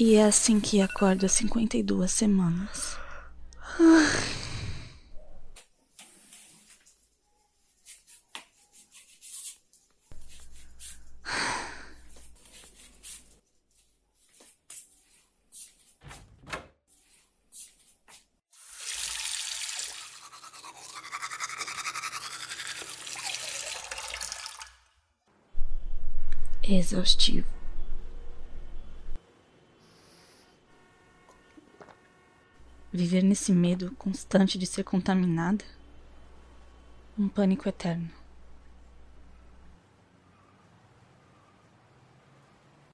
E é assim que acordo há 52 semanas. Exaustivo. Viver nesse medo constante de ser contaminada? Um pânico eterno.